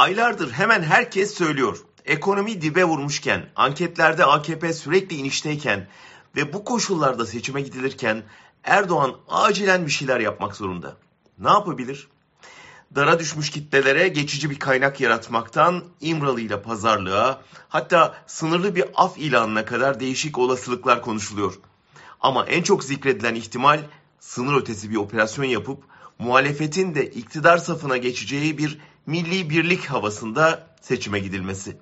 Aylardır hemen herkes söylüyor. Ekonomi dibe vurmuşken, anketlerde AKP sürekli inişteyken ve bu koşullarda seçime gidilirken Erdoğan acilen bir şeyler yapmak zorunda. Ne yapabilir? Dara düşmüş kitlelere geçici bir kaynak yaratmaktan İmralı ile pazarlığa hatta sınırlı bir af ilanına kadar değişik olasılıklar konuşuluyor. Ama en çok zikredilen ihtimal sınır ötesi bir operasyon yapıp muhalefetin de iktidar safına geçeceği bir milli birlik havasında seçime gidilmesi.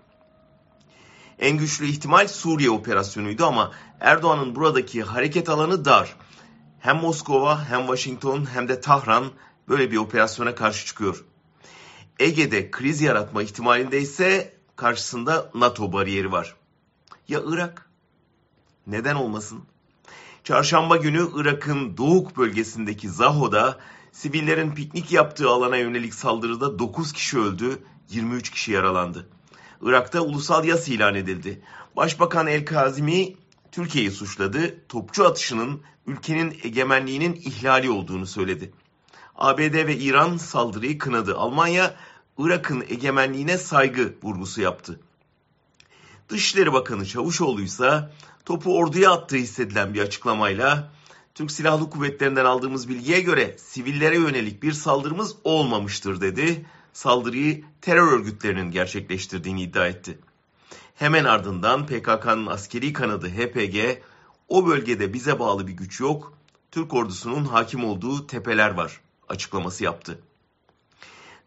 En güçlü ihtimal Suriye operasyonuydu ama Erdoğan'ın buradaki hareket alanı dar. Hem Moskova hem Washington hem de Tahran böyle bir operasyona karşı çıkıyor. Ege'de kriz yaratma ihtimalinde ise karşısında NATO bariyeri var. Ya Irak? Neden olmasın? Çarşamba günü Irak'ın Doğuk bölgesindeki Zaho'da sivillerin piknik yaptığı alana yönelik saldırıda 9 kişi öldü, 23 kişi yaralandı. Irak'ta ulusal yas ilan edildi. Başbakan El Kazimi Türkiye'yi suçladı. Topçu atışının ülkenin egemenliğinin ihlali olduğunu söyledi. ABD ve İran saldırıyı kınadı. Almanya Irak'ın egemenliğine saygı vurgusu yaptı. Dışişleri Bakanı Çavuşoğlu ise topu orduya attığı hissedilen bir açıklamayla Türk Silahlı Kuvvetlerinden aldığımız bilgiye göre sivillere yönelik bir saldırımız olmamıştır dedi. Saldırıyı terör örgütlerinin gerçekleştirdiğini iddia etti. Hemen ardından PKK'nın askeri kanadı HPG o bölgede bize bağlı bir güç yok. Türk ordusunun hakim olduğu tepeler var açıklaması yaptı.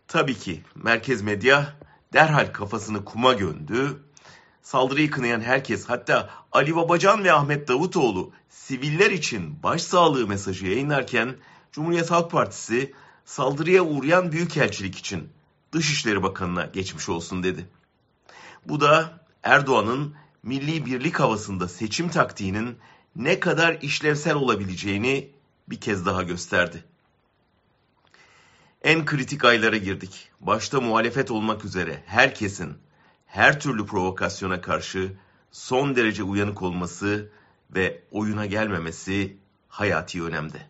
Tabii ki merkez medya derhal kafasını kuma gömdü. Saldırıyı kınayan herkes hatta Ali Babacan ve Ahmet Davutoğlu siviller için başsağlığı mesajı yayınlarken Cumhuriyet Halk Partisi saldırıya uğrayan büyükelçilik için Dışişleri Bakanı'na geçmiş olsun dedi. Bu da Erdoğan'ın milli birlik havasında seçim taktiğinin ne kadar işlevsel olabileceğini bir kez daha gösterdi. En kritik aylara girdik. Başta muhalefet olmak üzere herkesin her türlü provokasyona karşı son derece uyanık olması ve oyuna gelmemesi hayati önemde.